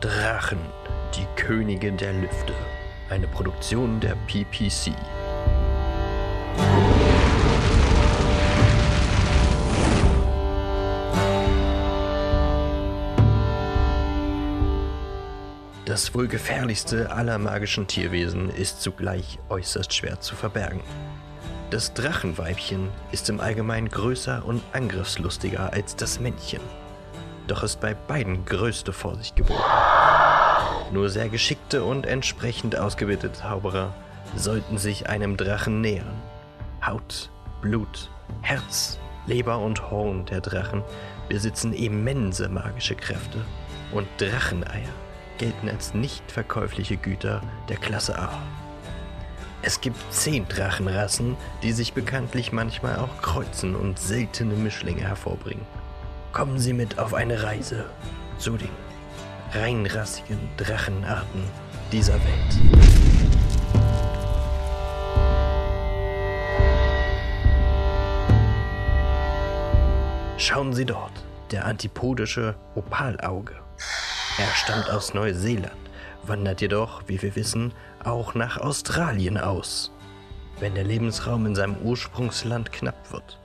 Drachen, die Könige der Lüfte. Eine Produktion der PPC. Das wohl gefährlichste aller magischen Tierwesen ist zugleich äußerst schwer zu verbergen. Das Drachenweibchen ist im Allgemeinen größer und angriffslustiger als das Männchen. Doch ist bei beiden größte Vorsicht geboten. Nur sehr geschickte und entsprechend ausgebildete Zauberer sollten sich einem Drachen nähern. Haut, Blut, Herz, Leber und Horn der Drachen besitzen immense magische Kräfte und Dracheneier gelten als nicht verkäufliche Güter der Klasse A. Es gibt zehn Drachenrassen, die sich bekanntlich manchmal auch kreuzen und seltene Mischlinge hervorbringen. Kommen Sie mit auf eine Reise zu den reinrassigen Drachenarten dieser Welt. Schauen Sie dort, der antipodische Opalauge. Er stammt aus Neuseeland, wandert jedoch, wie wir wissen, auch nach Australien aus, wenn der Lebensraum in seinem Ursprungsland knapp wird.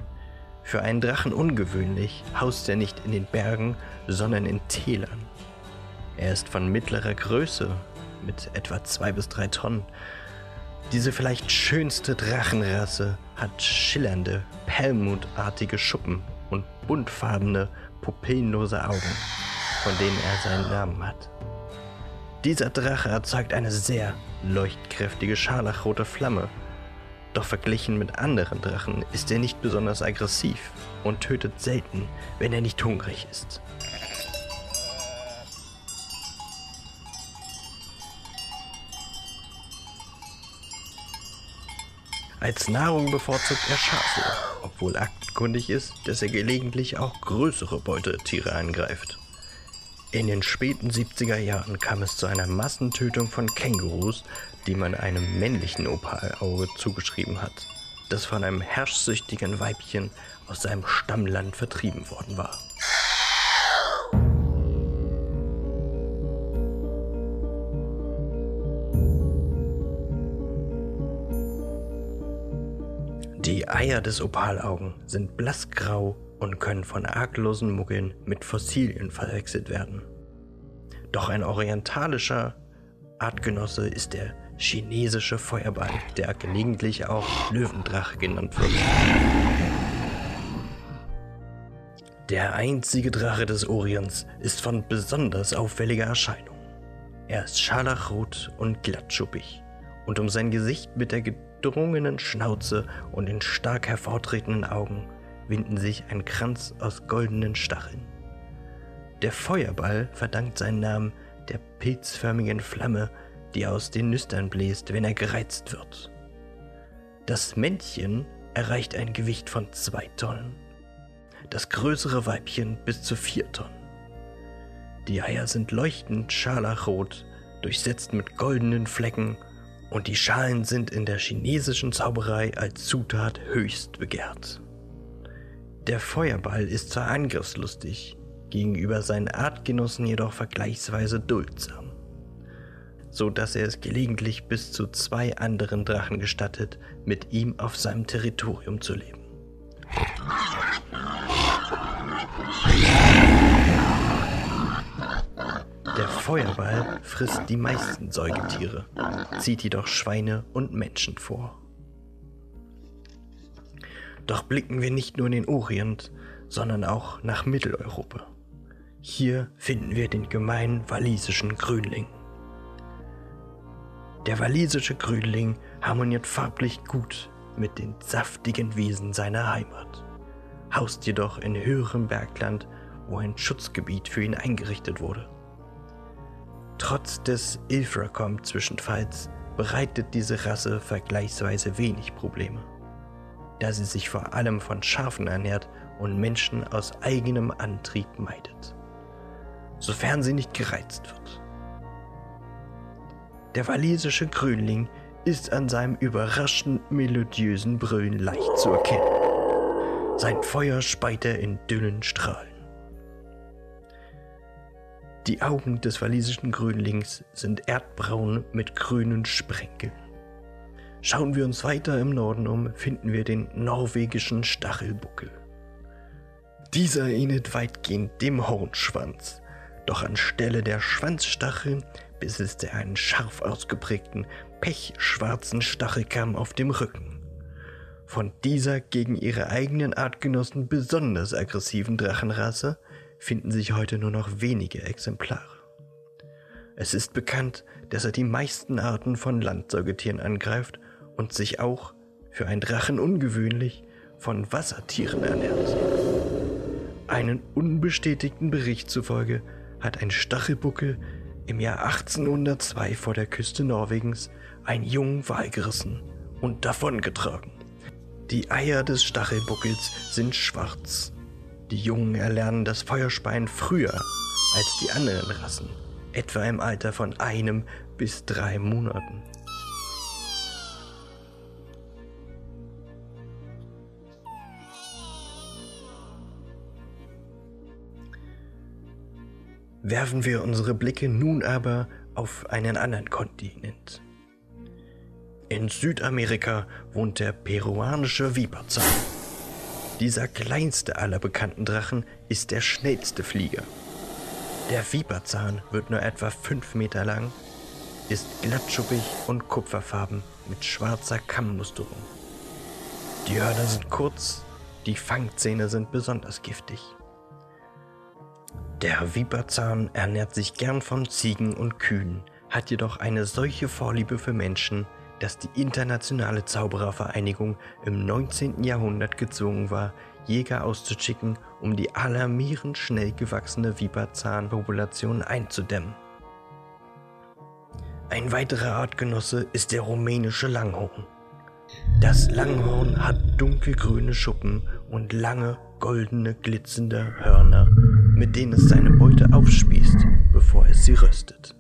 Für einen Drachen ungewöhnlich haust er nicht in den Bergen, sondern in Tälern. Er ist von mittlerer Größe, mit etwa zwei bis drei Tonnen. Diese vielleicht schönste Drachenrasse hat schillernde, perlmutartige Schuppen und buntfarbene, pupillenlose Augen, von denen er seinen Namen hat. Dieser Drache erzeugt eine sehr leuchtkräftige scharlachrote Flamme, doch verglichen mit anderen Drachen ist er nicht besonders aggressiv und tötet selten, wenn er nicht hungrig ist. Als Nahrung bevorzugt er Schafe, obwohl aktkundig ist, dass er gelegentlich auch größere Beutetiere angreift. In den späten 70er Jahren kam es zu einer Massentötung von Kängurus, die man einem männlichen Opalauge zugeschrieben hat, das von einem herrschsüchtigen Weibchen aus seinem Stammland vertrieben worden war. Die Eier des Opalaugen sind blassgrau und können von arglosen Muggeln mit Fossilien verwechselt werden. Doch ein orientalischer Artgenosse ist der chinesische Feuerball, der gelegentlich auch Löwendrache genannt wird. Der einzige Drache des Orients ist von besonders auffälliger Erscheinung. Er ist scharlachrot und glattschuppig und um sein Gesicht mit der gedrungenen Schnauze und den stark hervortretenden Augen winden sich ein Kranz aus goldenen Stacheln. Der Feuerball verdankt seinen Namen der pilzförmigen Flamme, die aus den Nüstern bläst, wenn er gereizt wird. Das Männchen erreicht ein Gewicht von zwei Tonnen, das größere Weibchen bis zu vier Tonnen. Die Eier sind leuchtend scharlachrot, durchsetzt mit goldenen Flecken und die Schalen sind in der chinesischen Zauberei als Zutat höchst begehrt. Der Feuerball ist zwar angriffslustig, gegenüber seinen Artgenossen jedoch vergleichsweise duldsam, so dass er es gelegentlich bis zu zwei anderen Drachen gestattet, mit ihm auf seinem Territorium zu leben. Der Feuerball frisst die meisten Säugetiere, zieht jedoch Schweine und Menschen vor. Doch blicken wir nicht nur in den Orient, sondern auch nach Mitteleuropa. Hier finden wir den gemeinen walisischen Grünling. Der walisische Grünling harmoniert farblich gut mit den saftigen Wiesen seiner Heimat, haust jedoch in höherem Bergland, wo ein Schutzgebiet für ihn eingerichtet wurde. Trotz des Ilfracom-Zwischenfalls bereitet diese Rasse vergleichsweise wenig Probleme, da sie sich vor allem von Schafen ernährt und Menschen aus eigenem Antrieb meidet, sofern sie nicht gereizt wird. Der walisische Grünling ist an seinem überraschend melodiösen Brüllen leicht zu erkennen. Sein Feuer speit er in dünnen Strahlen. Die Augen des walisischen Grünlings sind erdbraun mit grünen Sprenkeln. Schauen wir uns weiter im Norden um, finden wir den norwegischen Stachelbuckel. Dieser ähnelt weitgehend dem Hornschwanz, doch anstelle der Schwanzstacheln besitzt er einen scharf ausgeprägten, pechschwarzen Stachelkamm auf dem Rücken. Von dieser gegen ihre eigenen Artgenossen besonders aggressiven Drachenrasse finden sich heute nur noch wenige Exemplare. Es ist bekannt, dass er die meisten Arten von Landsäugetieren angreift und sich auch, für einen Drachen ungewöhnlich, von Wassertieren ernährt. Einen unbestätigten Bericht zufolge hat ein Stachelbuckel im Jahr 1802 vor der Küste Norwegens einen jungen Wal gerissen und davongetragen. Die Eier des Stachelbuckels sind schwarz die Jungen erlernen das Feuerspeien früher als die anderen Rassen, etwa im Alter von einem bis drei Monaten. Werfen wir unsere Blicke nun aber auf einen anderen Kontinent. In Südamerika wohnt der peruanische Viperzahn. Dieser kleinste aller bekannten Drachen ist der schnellste Flieger. Der Viperzahn wird nur etwa 5 Meter lang, ist glattschuppig und kupferfarben mit schwarzer Kammmusterung. Die Hörner sind kurz, die Fangzähne sind besonders giftig. Der Viperzahn ernährt sich gern von Ziegen und Kühen, hat jedoch eine solche Vorliebe für Menschen, dass die internationale Zauberervereinigung im 19. Jahrhundert gezwungen war, Jäger auszuschicken, um die alarmierend schnell gewachsene Viperzahnpopulation einzudämmen. Ein weiterer Artgenosse ist der rumänische Langhorn. Das Langhorn hat dunkelgrüne Schuppen und lange, goldene, glitzernde Hörner, mit denen es seine Beute aufspießt, bevor es sie röstet.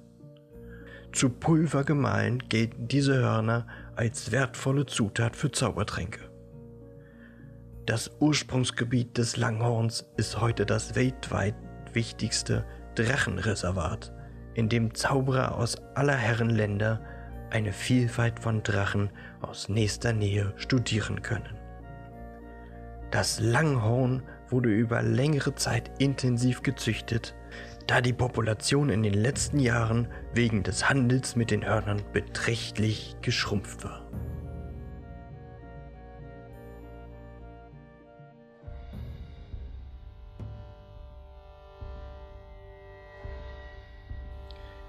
Zu Pulver gemahlen gelten diese Hörner als wertvolle Zutat für Zaubertränke. Das Ursprungsgebiet des Langhorns ist heute das weltweit wichtigste Drachenreservat, in dem Zauberer aus aller Herren Länder eine Vielfalt von Drachen aus nächster Nähe studieren können. Das Langhorn wurde über längere Zeit intensiv gezüchtet da die Population in den letzten Jahren wegen des Handels mit den Hörnern beträchtlich geschrumpft war.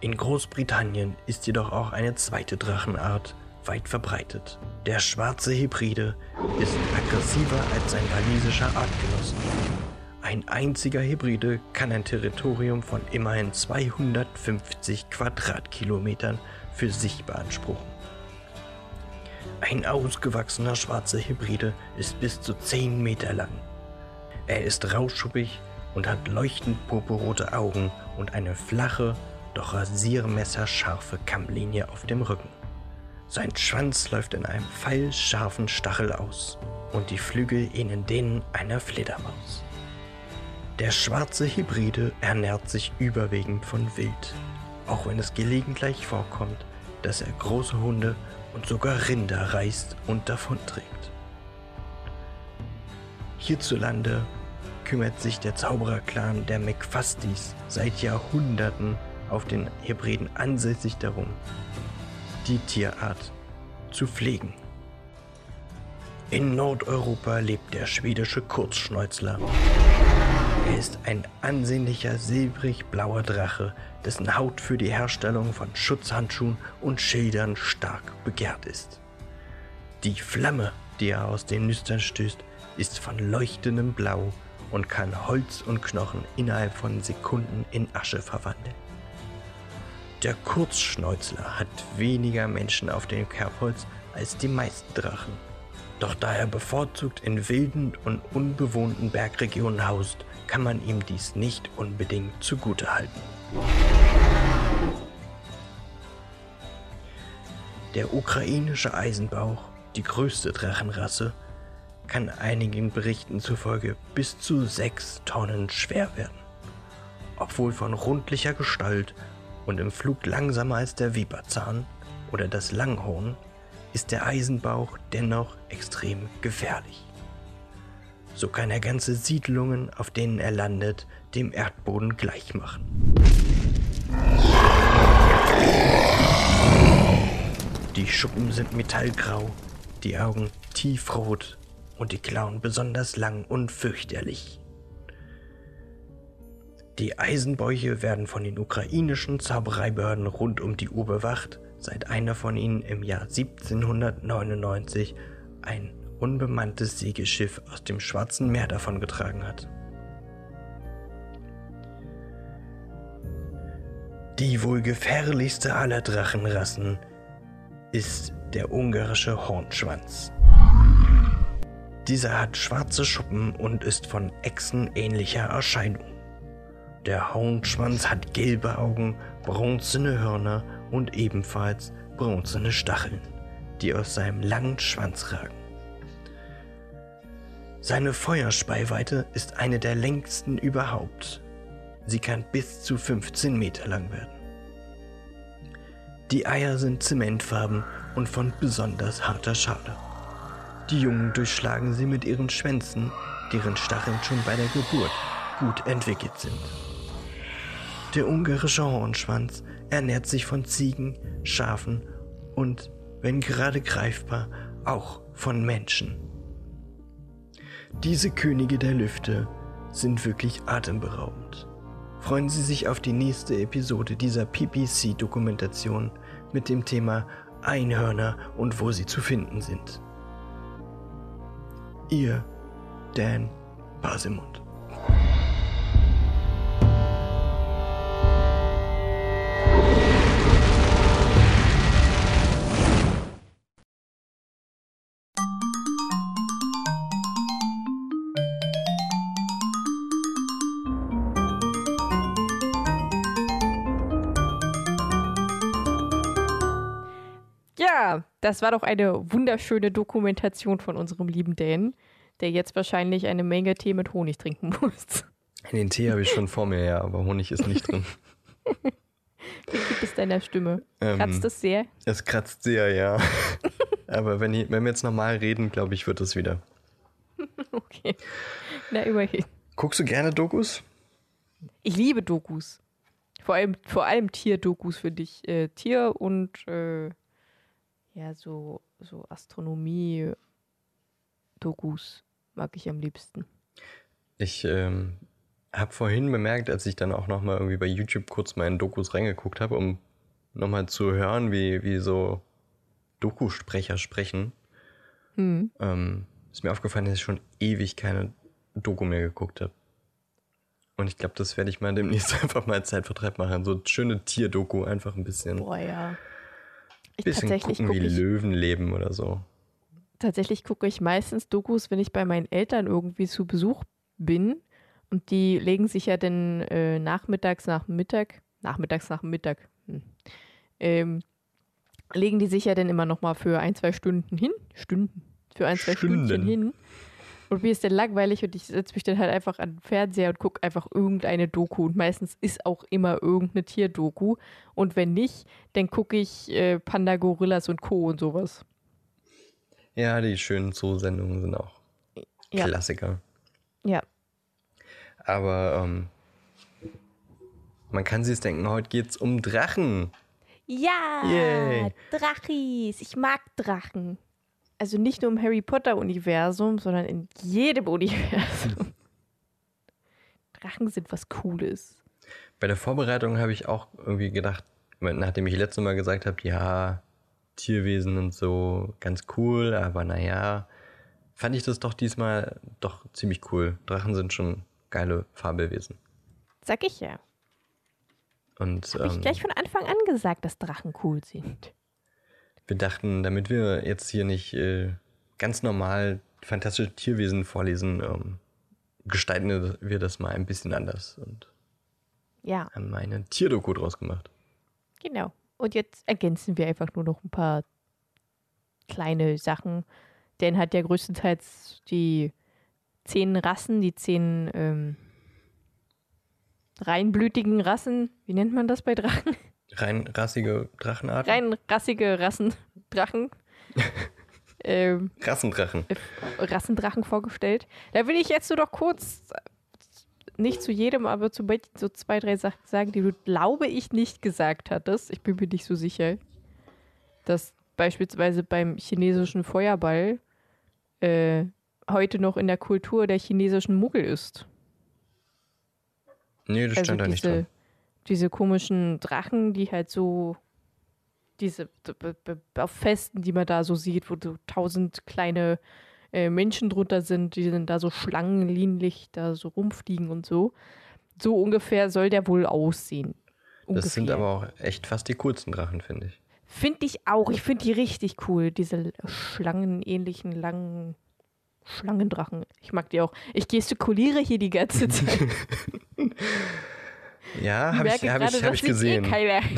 In Großbritannien ist jedoch auch eine zweite Drachenart weit verbreitet. Der schwarze Hybride ist aggressiver als sein walisischer Artgenosse. Ein einziger Hybride kann ein Territorium von immerhin 250 Quadratkilometern für sich beanspruchen. Ein ausgewachsener schwarzer Hybride ist bis zu 10 Meter lang. Er ist rausschuppig und hat leuchtend purpurrote Augen und eine flache, doch rasiermesserscharfe Kammlinie auf dem Rücken. Sein Schwanz läuft in einem pfeilscharfen Stachel aus und die Flügel ähneln denen einer Fledermaus. Der schwarze Hybride ernährt sich überwiegend von Wild, auch wenn es gelegentlich vorkommt, dass er große Hunde und sogar Rinder reißt und davonträgt. Hierzulande kümmert sich der Zaubererclan der McFasties seit Jahrhunderten auf den Hybriden ansässig darum, die Tierart zu pflegen. In Nordeuropa lebt der schwedische Kurzschnäuzler. Er ist ein ansehnlicher silbrig-blauer Drache, dessen Haut für die Herstellung von Schutzhandschuhen und Schildern stark begehrt ist. Die Flamme, die er aus den Nüstern stößt, ist von leuchtendem Blau und kann Holz und Knochen innerhalb von Sekunden in Asche verwandeln. Der Kurzschnäuzler hat weniger Menschen auf dem Kerbholz als die meisten Drachen. Doch da er bevorzugt in wilden und unbewohnten Bergregionen haust, kann man ihm dies nicht unbedingt zugutehalten. Der ukrainische Eisenbauch, die größte Drachenrasse, kann einigen Berichten zufolge bis zu 6 Tonnen schwer werden. obwohl von rundlicher Gestalt und im Flug langsamer als der Viperzahn oder das Langhorn, ist der Eisenbauch dennoch extrem gefährlich. So kann er ganze Siedlungen, auf denen er landet, dem Erdboden gleichmachen. Die Schuppen sind metallgrau, die Augen tiefrot und die Klauen besonders lang und fürchterlich. Die Eisenbäuche werden von den ukrainischen Zaubereibehörden rund um die Uhr bewacht, seit einer von ihnen im Jahr 1799 ein unbemanntes Segelschiff aus dem Schwarzen Meer davongetragen hat. Die wohl gefährlichste aller Drachenrassen ist der ungarische Hornschwanz. Dieser hat schwarze Schuppen und ist von echsenähnlicher Erscheinung. Der Hornschwanz hat gelbe Augen, bronzene Hörner und ebenfalls bronzene Stacheln, die aus seinem langen Schwanz ragen. Seine Feuerspeiweite ist eine der längsten überhaupt. Sie kann bis zu 15 Meter lang werden. Die Eier sind zementfarben und von besonders harter Schale. Die Jungen durchschlagen sie mit ihren Schwänzen, deren Stacheln schon bei der Geburt gut entwickelt sind. Der ungarische Hornschwanz ernährt sich von Ziegen, Schafen und, wenn gerade greifbar, auch von Menschen. Diese Könige der Lüfte sind wirklich atemberaubend. Freuen Sie sich auf die nächste Episode dieser PPC-Dokumentation mit dem Thema Einhörner und wo sie zu finden sind. Ihr Dan Basemund. Das war doch eine wunderschöne Dokumentation von unserem lieben Dan, der jetzt wahrscheinlich eine Menge Tee mit Honig trinken muss. Den Tee habe ich schon vor mir, ja, aber Honig ist nicht drin. Wie gibt es deiner Stimme? Ähm, kratzt es sehr? Es kratzt sehr, ja. aber wenn, ich, wenn wir jetzt normal reden, glaube ich, wird es wieder. okay. Na, immerhin. Guckst du gerne Dokus? Ich liebe Dokus. Vor allem, vor allem Tierdokus für dich. Äh, Tier und äh, ja, so, so Astronomie-Dokus mag ich am liebsten. Ich ähm, habe vorhin bemerkt, als ich dann auch nochmal irgendwie bei YouTube kurz in Dokus reingeguckt habe, um nochmal zu hören, wie, wie so Dokusprecher sprechen, hm. ähm, ist mir aufgefallen, dass ich schon ewig keine Doku mehr geguckt habe. Und ich glaube, das werde ich mal demnächst einfach mal Zeitvertreib machen. So schöne Tierdoku, einfach ein bisschen. Boah, ja. Ich bisschen gucken, wie ich, Löwen leben oder so. Tatsächlich gucke ich meistens Dokus, wenn ich bei meinen Eltern irgendwie zu Besuch bin. Und die legen sich ja dann äh, nachmittags nach Mittag, nachmittags nach Mittag, hm, ähm, legen die sich ja dann immer noch mal für ein, zwei Stunden hin. Stunden. Für ein, zwei Stunden. Stündchen hin. Und mir ist dann langweilig und ich setze mich dann halt einfach an den Fernseher und gucke einfach irgendeine Doku. Und meistens ist auch immer irgendeine Tierdoku. Und wenn nicht, dann gucke ich äh, Panda, Gorillas und Co. und sowas. Ja, die schönen Zoosendungen sind auch ja. Klassiker. Ja. Aber ähm, man kann sich denken, heute geht es um Drachen. Ja, Yay. Drachis. Ich mag Drachen also nicht nur im Harry Potter-Universum, sondern in jedem Universum. Drachen sind was Cooles. Bei der Vorbereitung habe ich auch irgendwie gedacht, nachdem ich letztes Mal gesagt habe, ja, Tierwesen und so, ganz cool, aber naja, fand ich das doch diesmal doch ziemlich cool. Drachen sind schon geile Fabelwesen. Sag ich ja. Und habe ähm, ich gleich von Anfang an gesagt, dass Drachen cool sind wir dachten, damit wir jetzt hier nicht äh, ganz normal fantastische Tierwesen vorlesen, ähm, gestalten wir das mal ein bisschen anders und ja. haben eine Tierdoku draus gemacht. Genau. Und jetzt ergänzen wir einfach nur noch ein paar kleine Sachen. Dan hat ja größtenteils die zehn Rassen, die zehn ähm, reinblütigen Rassen, wie nennt man das bei Drachen? Rein rassige Drachenarten? Reinrassige Rassen, Drachen. ähm, Rassendrachen. äh, Rassendrachen vorgestellt. Da will ich jetzt nur noch kurz, nicht zu jedem, aber zu so zwei, drei Sachen sagen, die du, glaube ich, nicht gesagt hattest. Ich bin mir nicht so sicher. Dass beispielsweise beim chinesischen Feuerball äh, heute noch in der Kultur der chinesischen Muggel ist. Nee, das Also stand da nicht diese, drin. Diese komischen Drachen, die halt so diese auf Festen, die man da so sieht, wo so tausend kleine äh, Menschen drunter sind, die sind da so schlangenlinlich da so rumfliegen und so. So ungefähr soll der wohl aussehen. Das sind Ungefähr. aber auch echt fast die coolsten Drachen, finde ich. Finde ich auch. Ich finde die richtig cool. Diese schlangenähnlichen, langen Schlangendrachen. Ich mag die auch. Ich gestikuliere hier die ganze Zeit. Ja, habe ich, hab ich, hab ich eh gesehen. keiner.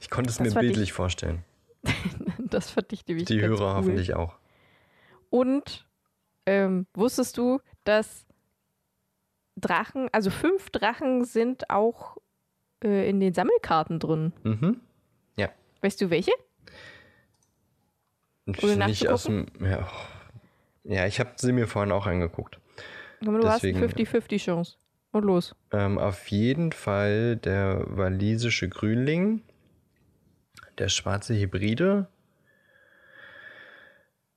Ich konnte es Das mir ich- bildlich vorstellen. Das fand ich nämlich Die Hörer cool. hoffentlich auch. Und ähm, wusstest du, dass Drachen, also fünf Drachen sind auch äh, in den Sammelkarten drin. Mhm. Weißt du welche? Nicht aus dem. Ja, ja ich habe sie mir vorhin auch angeguckt. Komm, Du Deswegen- hast eine 50-50 Chance. Und los. Ähm, auf jeden Fall der walisische Grünling, der schwarze Hybride,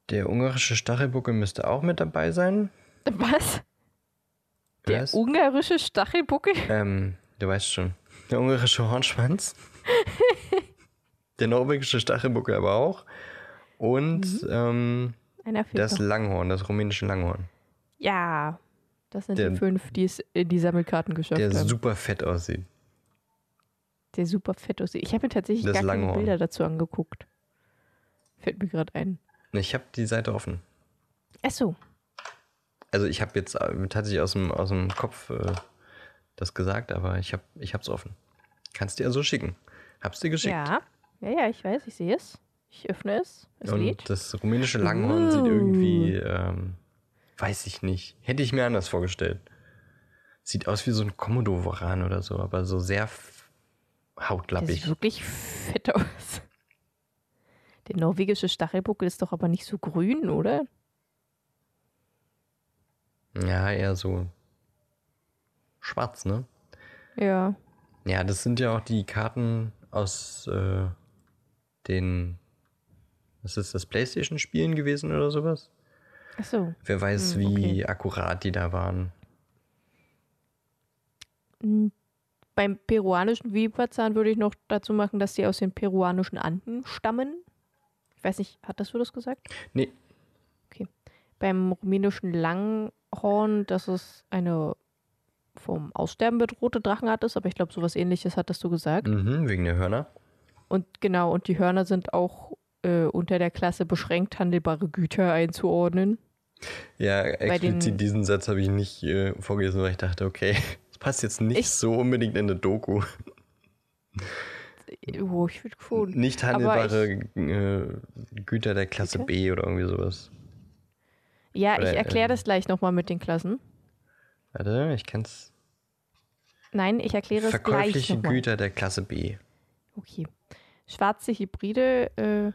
der ungarische Stachelbuckel müsste auch mit dabei sein. Was? Der Was? ungarische Stachelbuckel? Ähm, du weißt schon. Der ungarische Hornschwanz. der norwegische Stachelbuckel aber auch. Und Mhm. ähm, das. Langhorn, das rumänische Langhorn. Ja, das sind Der- die fünf, die es in die Sammelkarten geschafft Der haben. super fett aussieht. der super fett aussieht. Ich habe mir tatsächlich Das gar keine. Bilder dazu angeguckt. Fällt mir gerade ein. Ich habe die Seite offen. Achso. Also ich habe jetzt äh, tatsächlich aus dem, aus dem Kopf äh, das gesagt, aber ich habe ich hab's offen. Kannst dir also schicken. Hab's dir geschickt. Ja. Ja, ja, ich weiß, ich sehe es. Ich öffne es. Es Und lädt. das rumänische Langhorn sieht Uh. irgendwie, ähm, weiß ich nicht. Hätte ich mir anders vorgestellt. Sieht aus wie so ein Komodo-Waran oder so, aber so sehr f- Der hautlappig. sieht wirklich fett aus. Der norwegische Stachelbuckel ist doch aber nicht so grün, oder? Ja, eher so schwarz, ne? Ja. Ja, das sind ja auch die Karten aus äh, den, was ist das, Playstation-Spielen gewesen oder sowas? Achso. Wer weiß, Hm, wie akkurat die da waren. Hm, Beim peruanischen Viperzahn würde ich noch dazu machen, dass die aus den peruanischen Anden stammen. Ich weiß nicht, hattest du das gesagt? Nee, Beim rumänischen Langhorn, dass es eine vom Aussterben bedrohte Drachenart ist, aber ich glaube, sowas ähnliches hattest du gesagt. mhm, wegen der Hörner. Und genau, und die Hörner sind auch äh, unter der Klasse beschränkt handelbare Güter einzuordnen. Ja, den- explizit diesen Satz habe ich nicht äh, vorgelesen, weil ich dachte, okay, das passt jetzt nicht Ich- so unbedingt in eine Doku. Oh, ich würde schon. Nicht handelbare äh, Güter der Klasse Güter? B oder irgendwie sowas. Ja, ich Oder, erkläre ähm, das gleich nochmal mit den Klassen. Warte, ich kann's. Nein, ich erkläre es gleich Verkäufliche. Güter der Klasse B. Okay. Schwarze Hybride äh,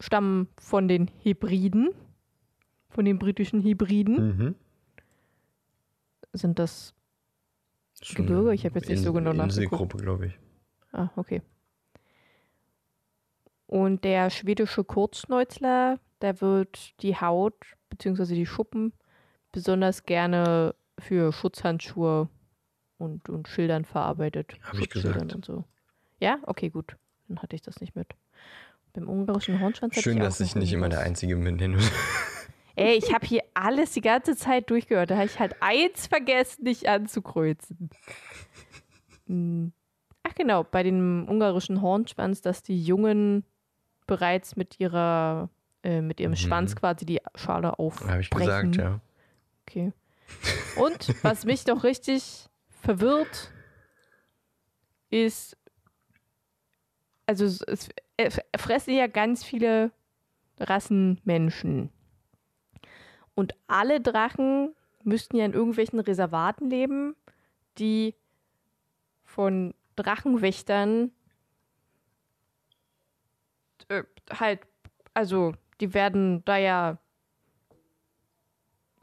stammen von den Hybriden, von den britischen Hybriden. Mhm. Sind das. Ist Gebirge? Ich hab jetzt nicht so In- genau nachgeguckt. Inselgruppe, glaube ich. Ah, okay. Und der schwedische Kurzschnäuzler, da wird die Haut bzw. die Schuppen besonders gerne für Schutzhandschuhe und, und Schildern verarbeitet. Hab ich gesagt. Und so. Ja, okay, gut. Dann hatte ich das nicht mit. Beim ungarischen Hornschwanz Schön, dass ich nicht immer der. Einzige bin, den. Ey, ich habe hier alles die ganze Zeit durchgehört. Da habe ich halt eins vergessen, nicht anzukreuzen. Hm. Ach genau, bei dem ungarischen Hornschwanz, dass die Jungen bereits mit ihrer, äh, mit ihrem Mhm. Schwanz quasi die Schale aufbrechen. Habe ich gesagt, ja. Okay. Und was mich doch richtig verwirrt, ist, also es, es es fressen ja ganz viele Rassen Menschen. Und alle Drachen müssten ja in irgendwelchen Reservaten leben, die von Drachenwächtern äh, halt, also die werden da ja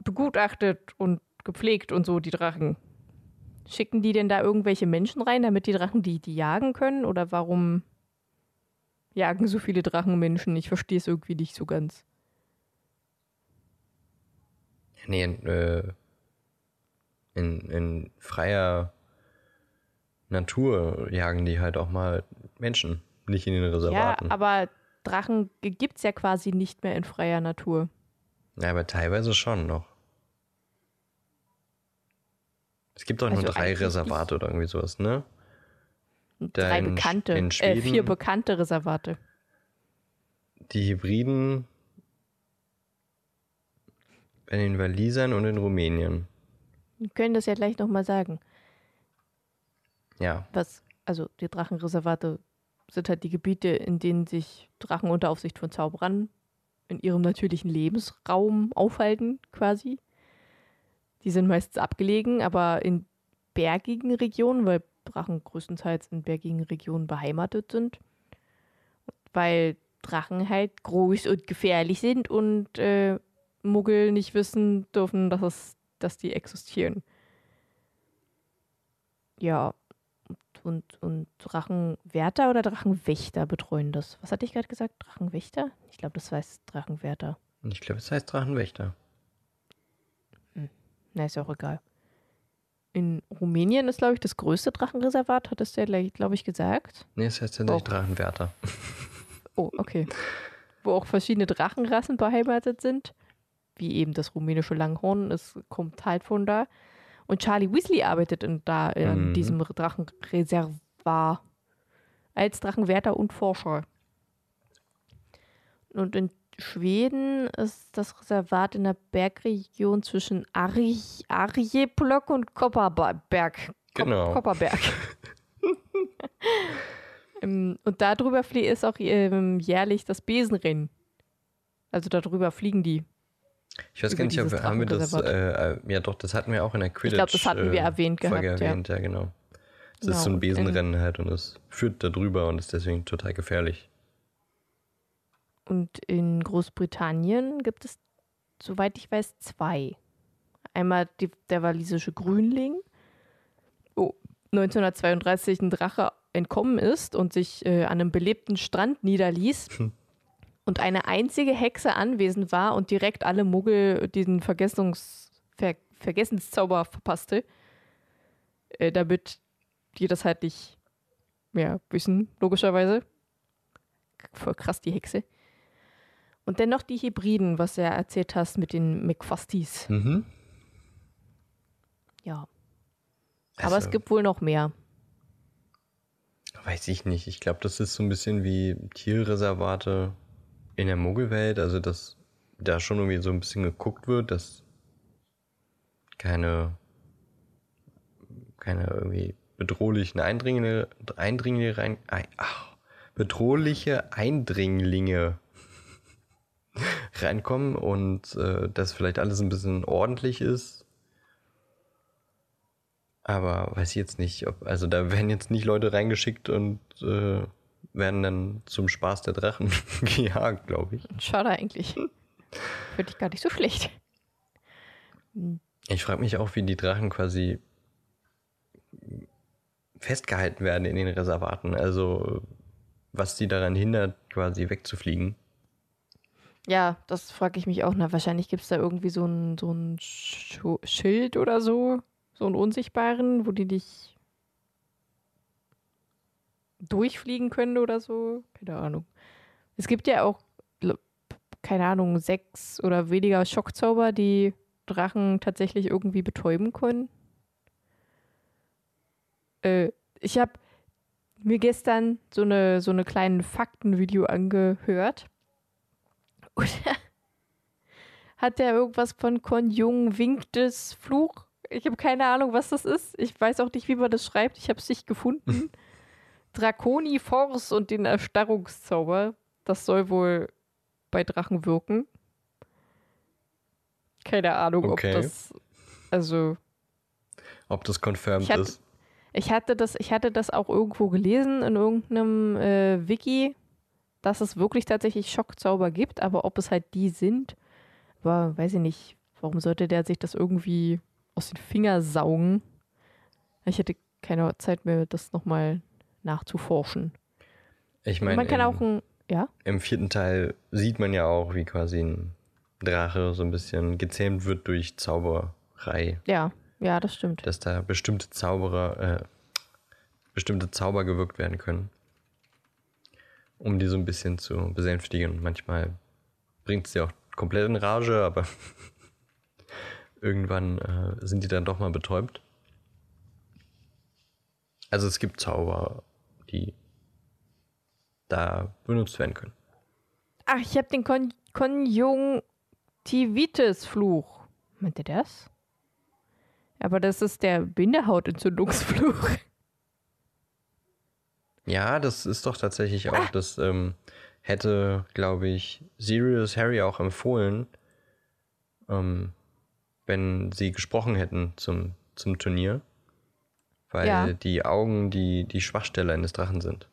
begutachtet und gepflegt und so, die Drachen. Schicken die denn da irgendwelche Menschen rein, damit die Drachen die, die jagen können? Oder warum jagen so viele Drachen Menschen? Ich verstehe es irgendwie nicht so ganz. Nee, äh, in, in freier Natur jagen die halt auch mal Menschen, nicht in den Reservaten. Ja, aber Drachen gibt es ja quasi nicht mehr in freier Natur. Ja, aber teilweise schon noch. Es gibt doch Also nur drei Reservate oder irgendwie sowas, ne? Drei in bekannte, in äh, vier Schweden- bekannte Reservate. Die Hybriden bei den Walisern und in Rumänien. Wir können das ja gleich nochmal sagen. Ja, Was, also die Drachenreservate sind halt die Gebiete, in denen sich Drachen unter Aufsicht von Zauberern in ihrem natürlichen Lebensraum aufhalten, quasi. Die sind meistens abgelegen, aber in bergigen Regionen, weil Drachen größtenteils in bergigen Regionen beheimatet sind. Weil Drachen halt groß und gefährlich sind und äh, Muggel nicht wissen dürfen, dass, es, dass die existieren. Ja, und, und Drachenwärter oder Drachenwächter betreuen das. Was hatte ich gerade gesagt? Drachenwächter? Ich glaube, das heißt Drachenwärter. ich glaube, es heißt Drachenwächter. Na, ist ja auch egal. In Rumänien ist, glaube ich, das größte Drachenreservat, hat es der, glaube ich, gesagt. Nee, es heißt tatsächlich Oh. Drachenwärter. Oh, okay. Wo auch verschiedene Drachenrassen beheimatet sind. Wie eben das rumänische Langhorn, es kommt halt von da. Und Charlie Weasley arbeitet in, da in Mhm. diesem Drachenreservat als Drachenwärter und Forscher. Und in Schweden ist das Reservat in der Bergregion zwischen Arj Arjeplog und Kopparberg. Kop Genau. Kopparberg. Ähm, und darüber ist auch ähm, jährlich das Besenrennen. Also darüber fliegen die. Ich weiß gar nicht, ob haben wir das, äh, ja doch, das hatten wir auch in der Quidditch. Ich glaube, das hatten wir äh, erwähnt Folge gehabt. Ja. erwähnt, ja, genau. Das Genau, ist so ein Besenrennen halt und es führt da drüber und ist deswegen total gefährlich. Und in Großbritannien gibt es, soweit ich weiß, zwei. Einmal die, der walisische Grünling, wo 1932 ein Drache entkommen ist und sich äh, an einem belebten Strand niederließ. Und eine einzige Hexe anwesend war und direkt alle Muggel diesen Vergessungs Ver Vergessenszauber verpasste. Äh, damit die das halt nicht mehr wissen, logischerweise. Voll krass, die Hexe. Und dann noch die Hybriden, was du ja erzählt hast mit den McFusties. Mhm. Ja. Aber es Also, gibt wohl noch mehr. Weiß ich nicht. Ich glaube, das ist so ein bisschen wie Tierreservate in der Muggelwelt. Also, dass da schon irgendwie so ein bisschen geguckt wird, dass keine, keine irgendwie bedrohlichen Eindringlinge, Eindringlinge rein, ei- ach, bedrohliche Eindringlinge reinkommen und äh, dass vielleicht alles ein bisschen ordentlich ist. Aber weiß ich jetzt nicht, ob, also da werden jetzt nicht Leute reingeschickt und äh, werden dann zum Spaß der Drachen gejagt, glaube ich. Schade eigentlich. Finde ich gar nicht so schlecht. Ich frage mich auch, wie die Drachen quasi festgehalten werden in den Reservaten. Also was die daran hindert, quasi wegzufliegen. Ja, das frage ich mich auch. Na, wahrscheinlich gibt es da irgendwie so ein, so ein Schild oder so. So einen unsichtbaren, wo die dich durchfliegen können oder so. Keine Ahnung. Es gibt ja auch, keine Ahnung, sechs oder weniger Schockzauber, die Drachen tatsächlich irgendwie betäuben können. Äh, ich habe mir gestern so eine, so eine kleine Faktenvideo angehört. Da hat der irgendwas von Konjungwinktes Fluch. Ich habe keine Ahnung, was das ist. Ich weiß auch nicht, wie man das schreibt. Ich habe es nicht gefunden. Draconi Force und den Erstarrungszauber. Das soll wohl bei Drachen wirken. Keine Ahnung, Okay. ob das Also. Ob das confirmed ich hatte, ist. Ich hatte, das, ich hatte das auch irgendwo gelesen in irgendeinem äh, Wiki, dass es wirklich tatsächlich Schockzauber gibt, aber ob es halt die sind, war, weiß ich nicht, warum sollte der sich das irgendwie aus den Fingern saugen? Ich hätte keine Zeit mehr, das nochmal nachzuforschen. Ich meine, man kann auch ein, ja? Im vierten Teil sieht man ja auch, wie quasi ein Drache so ein bisschen gezähmt wird durch Zauberei. Ja, ja, das stimmt. Dass da bestimmte Zauberer, äh, bestimmte Zauber gewirkt werden können. Um die so ein bisschen zu besänftigen. Manchmal bringt es sie auch komplett in Rage, aber irgendwann äh, sind die dann doch mal betäubt. Also es gibt Zauber, die da benutzt werden können. Ach, ich habe den Kon Konjunktivitis-Fluch. Meint ihr das? Aber das ist der Bindehautentzündungsfluch. Ja, das ist doch tatsächlich auch, ah. das ähm, hätte, glaube ich, Sirius Harry auch empfohlen, ähm, wenn sie gesprochen hätten zum, zum Turnier. Weil ja. die Augen die, die Schwachstelle eines Drachen sind.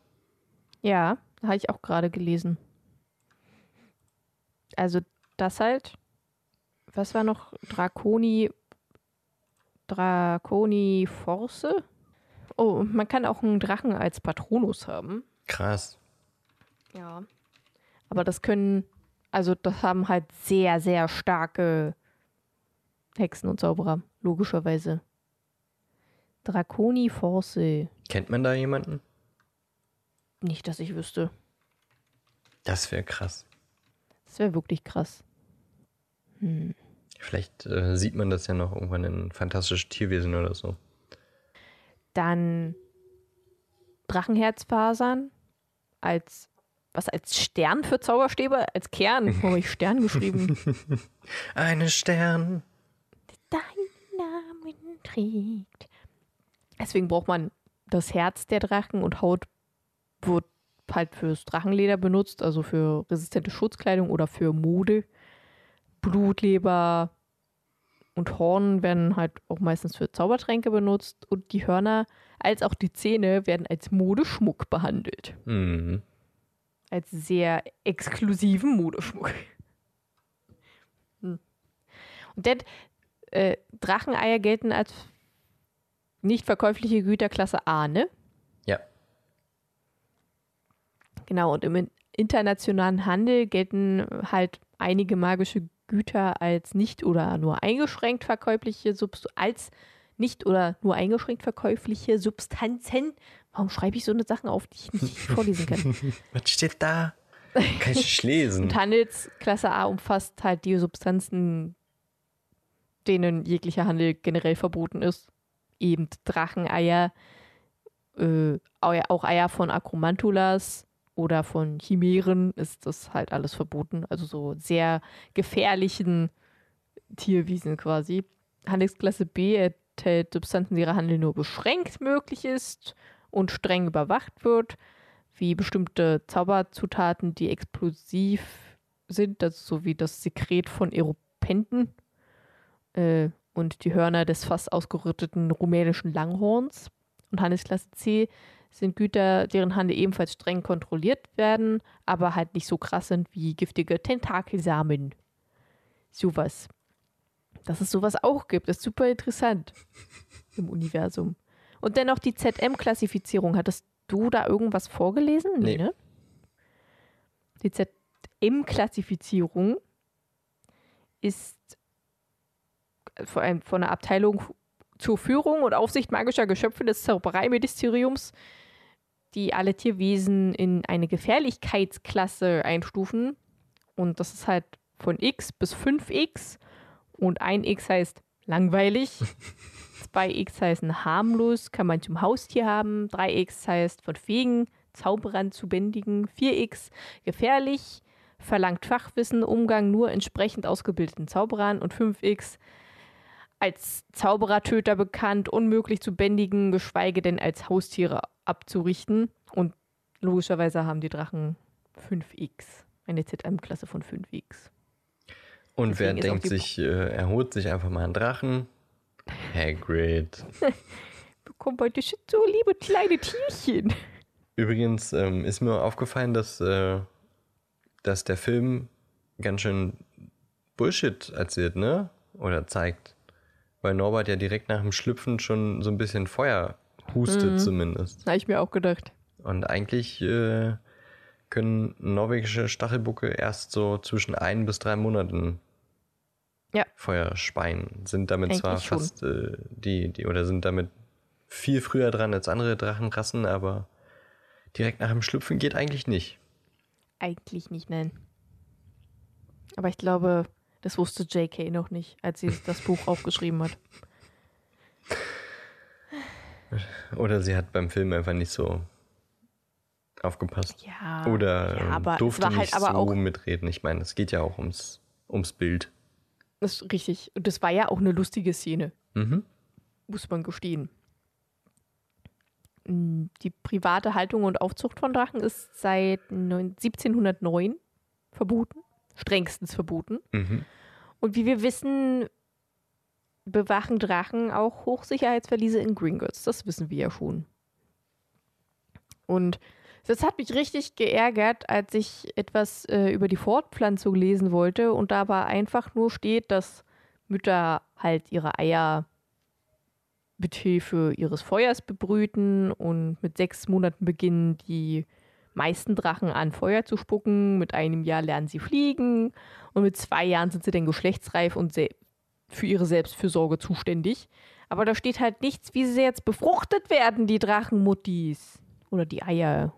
Ja, habe ich auch gerade gelesen. Also das halt. Was war noch? Draconi. Draconi Force? Oh, man kann auch einen Drachen als Patronus haben. Krass. Ja. Aber das können, also das haben halt sehr, sehr starke Hexen und Zauberer, logischerweise. Draconi Force. Kennt man da jemanden? Nicht, dass ich wüsste. Das wäre krass. Das wäre wirklich krass. Hm. Vielleicht äh, sieht man das ja noch irgendwann in Fantastische Tierwesen oder so. Dann Drachenherzfasern als was als Stern für Zauberstäbe? Als Kern. Wo habe ich Stern geschrieben? Eine Stern. Deinen Namen trägt. Deswegen braucht man das Herz der Drachen und Haut wird halt fürs Drachenleder benutzt, also für resistente Schutzkleidung oder für Mode. Blutleber und Horn werden halt auch meistens für Zaubertränke benutzt und die Hörner als auch die Zähne werden als Modeschmuck behandelt. Mhm. Als sehr exklusiven Modeschmuck. Hm. Und denn, äh, Dracheneier gelten als nicht verkäufliche Güterklasse A, ne? Ja. Genau, und im internationalen Handel gelten halt einige magische Güter als nicht oder nur eingeschränkt verkäufliche Subst als nicht oder nur eingeschränkt verkäufliche Substanzen. Warum schreibe ich so eine Sachen auf, die ich nicht vorlesen kann? Was steht da? Kann ich nicht lesen. und Handelsklasse A umfasst halt die Substanzen, denen jeglicher Handel generell verboten ist. Eben Dracheneier, äh, auch Eier von Acromantulas, oder von Chimären ist das halt alles verboten. Also so sehr gefährlichen Tierwiesen quasi. Handelsklasse B enthält Substanzen, deren Handel nur beschränkt möglich ist und streng überwacht wird, wie bestimmte Zauberzutaten, die explosiv sind, also so wie das Sekret von Eropenten äh, und die Hörner des fast ausgerotteten rumänischen Langhorns. Und Handelsklasse C sind Güter, deren Handel ebenfalls streng kontrolliert werden, aber halt nicht so krass sind wie giftige Tentakelsamen. Sowas. Dass es sowas auch gibt, ist super interessant im Universum. Und dennoch die ZM-Klassifizierung. Hattest du da irgendwas vorgelesen? Nee, nee. ne? Die ZM-Klassifizierung ist von einer Abteilung zur Führung und Aufsicht magischer Geschöpfe des Zaubereiministeriums die alle Tierwesen in eine Gefährlichkeitsklasse einstufen. Und das ist halt von X bis 5X. Und ein X heißt langweilig. 2X heißen harmlos, kann man zum Haustier haben. 3X heißt von Fegen, Zauberern zu bändigen. 4X gefährlich, verlangt Fachwissen, Umgang nur entsprechend ausgebildeten Zauberern. Und 5X als Zauberertöter bekannt, unmöglich zu bändigen, geschweige denn als Haustiere abzurichten. Und logischerweise haben die Drachen 5x, eine ZM-Klasse von 5x. Und Deswegen wer denkt sich, äh, er holt sich einfach mal einen Drachen Hagrid. Bekommen heute so liebe kleine Tierchen. Übrigens ähm, ist mir aufgefallen, dass, äh, dass der Film ganz schön Bullshit erzählt, ne? Oder zeigt. Weil Norbert ja direkt nach dem Schlüpfen schon so ein bisschen Feuer hustet, Mhm. zumindest. Habe ich mir auch gedacht. Und eigentlich äh, können norwegische Stachelbucke erst so zwischen ein bis drei Monaten Ja. Feuer speien. Sind damit Eigentlich zwar fast äh, die, die, oder sind damit viel früher dran als andere Drachenrassen, aber direkt nach dem Schlüpfen geht eigentlich nicht. Eigentlich nicht, nein. Aber ich glaube, das wusste JK noch nicht, als sie das Buch aufgeschrieben hat. Oder sie hat beim Film einfach nicht so aufgepasst. Ja. Oder ja, ähm, aber durfte halt nicht aber so mitreden. Ich meine, es geht ja auch ums, ums Bild. das ist richtig. Und das war ja auch eine lustige Szene, Mhm. muss man gestehen. Mm, Die private Haltung und Aufzucht von Drachen ist seit neun- 1709 verboten, strengstens verboten. Mhm. Und wie wir wissen, bewachen Drachen auch Hochsicherheitsverliese in Gringotts. Das wissen wir ja schon. Und das hat mich richtig geärgert, als ich etwas äh, über die Fortpflanzung lesen wollte und dabei einfach nur steht, dass Mütter halt ihre Eier mit Hilfe ihres Feuers bebrüten und mit sechs Monaten beginnen die meisten Drachen an Feuer zu spucken. Mit einem Jahr lernen sie fliegen und mit zwei Jahren sind sie dann geschlechtsreif und für ihre Selbstfürsorge zuständig. Aber da steht halt nichts, wie sie jetzt befruchtet werden, die Drachenmuttis. Oder die Eier.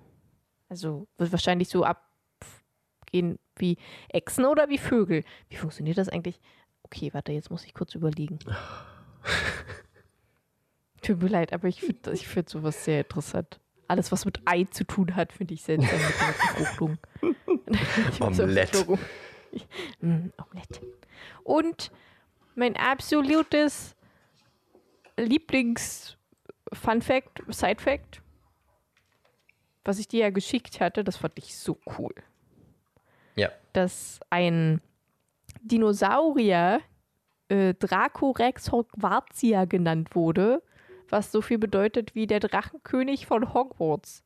Also wird wahrscheinlich so abgehen wie Echsen oder wie Vögel. Wie funktioniert das eigentlich? Okay, warte, jetzt muss ich kurz überlegen. Tut mir leid, aber ich finde ich find sowas sehr interessant. Alles, was mit Ei zu tun hat, finde ich seltsam mit Befruchtung. Ich muss auf Omelett. das Logo. Ich- Mm, Omelett. Und mein absolutes Lieblings-Fun-Fact, Side-Fact, was ich dir ja geschickt hatte, das fand ich so cool. Ja. Dass ein Dinosaurier äh, Dracorex Hogwartsia genannt wurde, was so viel bedeutet wie der Drachenkönig von Hogwarts.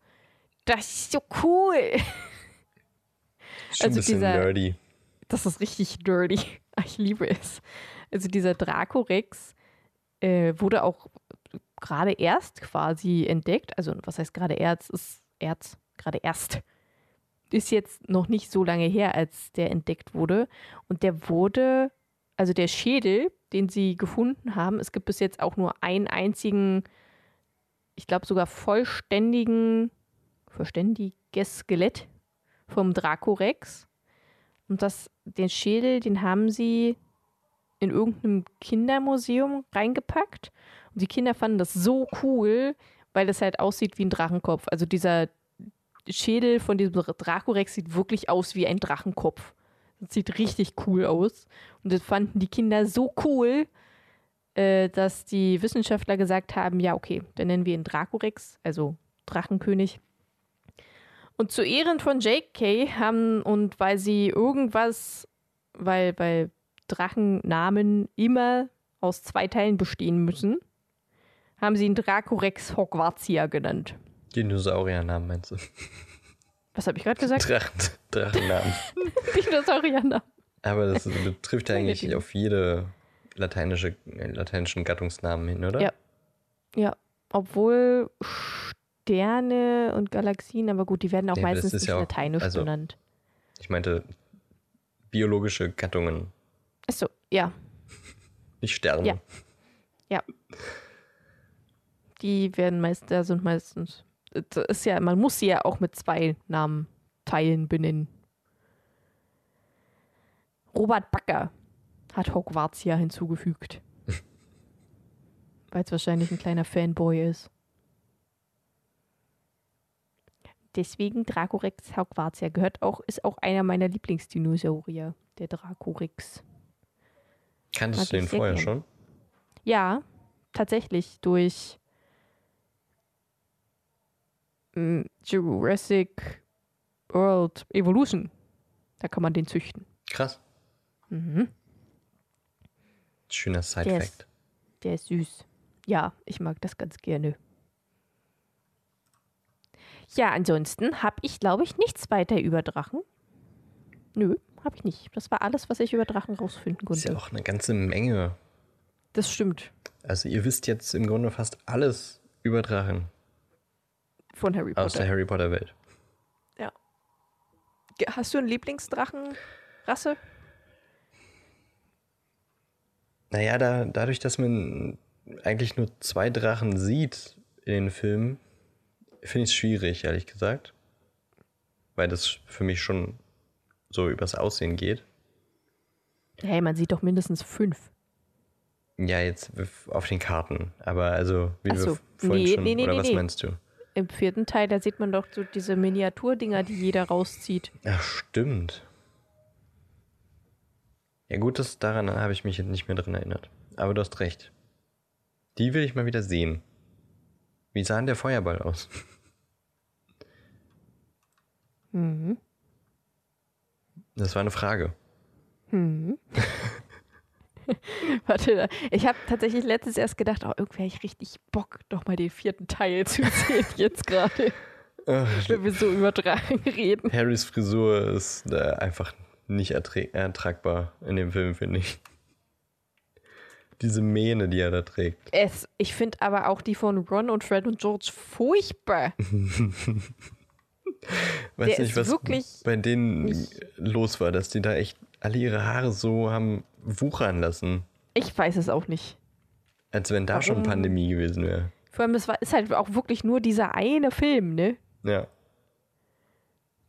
Das ist so cool. Schon Also ein bisschen dieser- nerdy. Das ist richtig dirty. Ich liebe es. Also dieser Dracorex äh, wurde auch gerade erst quasi entdeckt. Also was heißt gerade erst? Ist Erz gerade erst. Ist jetzt noch nicht so lange her, als der entdeckt wurde. Und der wurde, also der Schädel, den sie gefunden haben, es gibt bis jetzt auch nur einen einzigen, ich glaube sogar vollständigen, vollständiges Skelett vom Dracorex. Und das, den Schädel, den haben sie in irgendeinem Kindermuseum reingepackt. Und die Kinder fanden das so cool, weil das halt aussieht wie ein Drachenkopf. Also dieser Schädel von diesem Dracorex sieht wirklich aus wie ein Drachenkopf. Das sieht richtig cool aus. Und das fanden die Kinder so cool, äh, dass die Wissenschaftler gesagt haben, ja, okay, dann nennen wir ihn Dracorex, also Drachenkönig. Und zu Ehren von JK haben und weil sie irgendwas, weil, weil Drachennamen immer aus zwei Teilen bestehen müssen, haben sie ihn Dracorex Hogwartsia genannt. Dinosauriernamen meinst du? Was habe ich gerade gesagt? Drachen, Drachennamen. Dinosauriernamen. Aber das betrifft ja eigentlich auf jede lateinische, äh, lateinischen Gattungsnamen hin, oder? Ja. Ja, obwohl Sterne und Galaxien, aber gut, die werden auch Ja, meistens ist nicht ja auch- lateinisch also- benannt. Ich meinte biologische Gattungen, Achso, ja, nicht Sterne. Ja. die werden meist, da sind meistens, das ist ja, man muss sie ja auch mit zwei Namen teilen benennen. Robert Backer hat Hogwartsia hinzugefügt. Weil es wahrscheinlich ein kleiner Fanboy ist. Deswegen Dracorex Hogwartsia gehört auch, ist auch einer meiner Lieblingsdinosaurier, der Dracorex. Kanntest du den vorher gern. schon? Ja, tatsächlich durch mm, Jurassic World Evolution. Da kann man den züchten. Krass. Mhm. Schöner Der Side-Fact. Der ist süß. Ja, ich mag das ganz gerne. Ja, ansonsten habe ich, glaube ich, nichts weiter über Drachen. Nö, habe ich nicht. Das war alles, was ich über Drachen rausfinden Das ist konnte. ja auch eine ganze Menge. Das stimmt. Also ihr wisst jetzt im Grunde fast alles über Drachen Von Harry aus der Potter. Harry Potter Welt. Ja. Hast du eine Lieblingsdrachenrasse? Naja, da, dadurch, dass man eigentlich nur zwei Drachen sieht in den Filmen, finde ich es schwierig, ehrlich gesagt. Weil das für mich schon so übers Aussehen geht. Hey, man sieht doch mindestens fünf. Ja, jetzt auf den Karten. Aber also, wie Ach so. wir vorhin Nee, schon, nee, nee, oder was meinst du? Im vierten Teil, da sieht man doch so diese Miniaturdinger, die jeder rauszieht. Ach, stimmt. Ja gut, das, daran habe ich mich jetzt nicht mehr drin erinnert. Aber du hast recht. Die will ich mal wieder sehen. Wie sah denn der Feuerball aus? Mhm. Das war eine Frage. Mhm. Warte, ich habe tatsächlich letztens erst gedacht, oh, irgendwie habe ich richtig Bock, doch mal den vierten Teil zu sehen, jetzt gerade, wenn wir so über Drachen reden. Harrys Frisur ist äh, einfach nicht ertragbar in dem Film, finde ich. Diese Mähne, die er da trägt. Es, ich finde aber auch die von Ron und Fred und George furchtbar. Weiß Der nicht, was wirklich bei denen los war, dass die da echt alle ihre Haare so haben wuchern lassen. Ich weiß es auch nicht. Als wenn da schon Warum? Pandemie gewesen wäre. Vor allem, es war, ist halt auch wirklich nur dieser eine Film, ne? Ja.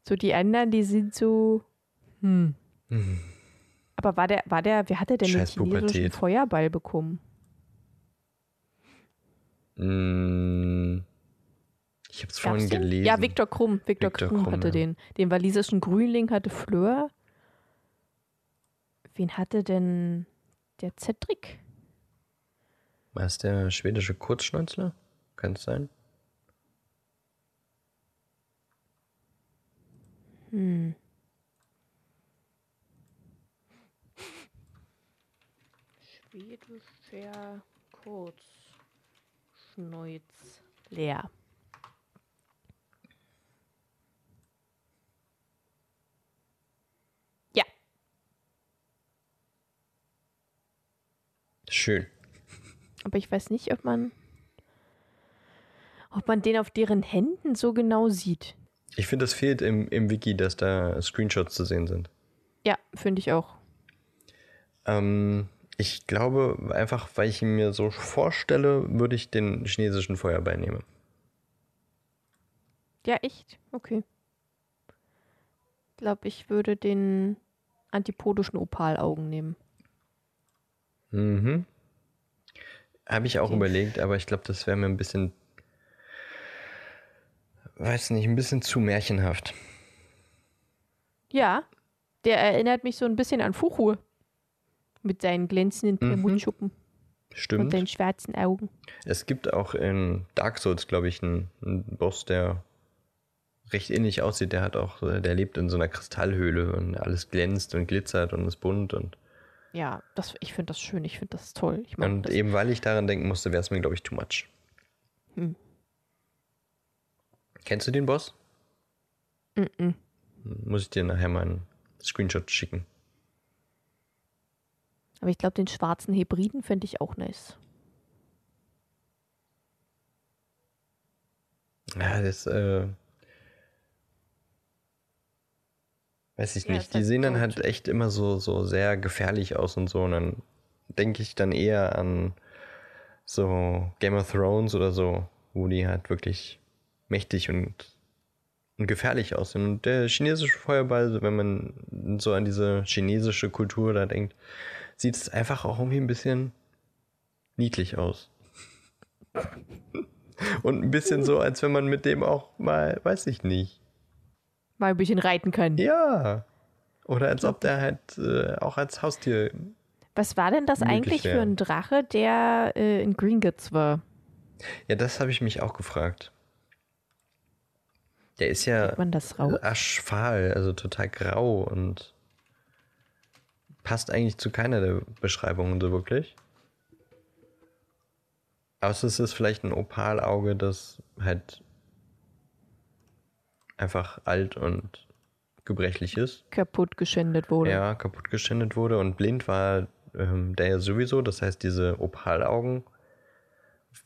So die anderen, die sind so. Hm. Aber war der, war der, wer hatte denn den Scheiß chinesischen Pubertät. Feuerball bekommen? Mm, Ich habe es vorhin den? gelesen. Ja, Viktor Krumm. Viktor, Viktor Krumm, Krumm, hatte ja. den. Den walisischen Grünling hatte Fleur. Wen hatte denn der Cedric? War es der schwedische Kurzschnäuzler? Kann es sein? Hm. Schwedischer Kurzschnäuzler. Schön. aber ich weiß nicht, ob man, ob man den auf deren Händen so genau sieht. Ich finde, es fehlt im, im Wiki, dass da Screenshots zu sehen sind. Ja, finde ich auch. Ähm, ich glaube, einfach weil ich ihn mir so vorstelle, würde ich den chinesischen Feuerball nehmen. Ja, echt? Okay. Ich glaube, ich würde den antipodischen Opalaugen nehmen. Mhm. Habe ich auch Okay. überlegt, aber ich glaube, das wäre mir ein bisschen, weiß nicht, ein bisschen zu märchenhaft. Ja, der erinnert mich so ein bisschen an Fuchu. Mit seinen glänzenden Mhm. Permutschuppen und Stimmt. seinen schwarzen Augen. Es gibt auch in Dark Souls, glaube ich, einen, einen Boss, der recht ähnlich aussieht. Der hat auch, der lebt in so einer Kristallhöhle und alles glänzt und glitzert und ist bunt und, Ja, das, ich finde das schön, ich finde das toll. Und das. eben weil ich daran denken musste, wäre es mir, glaube ich, too much. Hm. Kennst du den Boss? Mm-mm. Muss ich dir nachher mal einen Screenshot schicken. Aber ich glaube, den schwarzen Hebriden fände ich auch nice. Ja, das, äh. Weiß ich Ja, nicht. ist Die halt sehen dann halt echt immer so, so sehr gefährlich aus und so. Und dann denke ich dann eher an so Game of Thrones oder so, wo die halt wirklich mächtig und, und gefährlich aussehen. Und der chinesische Feuerball, wenn man so an diese chinesische Kultur da denkt, sieht es einfach auch irgendwie ein bisschen niedlich aus. Und ein bisschen so, als wenn man mit dem auch mal, weiß ich nicht. Mal ein bisschen reiten können. Ja. Oder als ob der halt äh, auch als Haustier. Was war denn das eigentlich für wäre. ein Drache, der äh, in Gringotts war? Ja, das habe ich mich auch gefragt. Der ist ja Kriegt man das raus? aschfahl, also total grau und passt eigentlich zu keiner der Beschreibungen so wirklich. Außer es ist vielleicht ein Opalauge, das halt einfach alt und gebrechlich ist. Kaputt geschändet wurde. Ja, kaputt geschändet wurde und blind war ähm, der ja sowieso. Das heißt, diese Opalaugen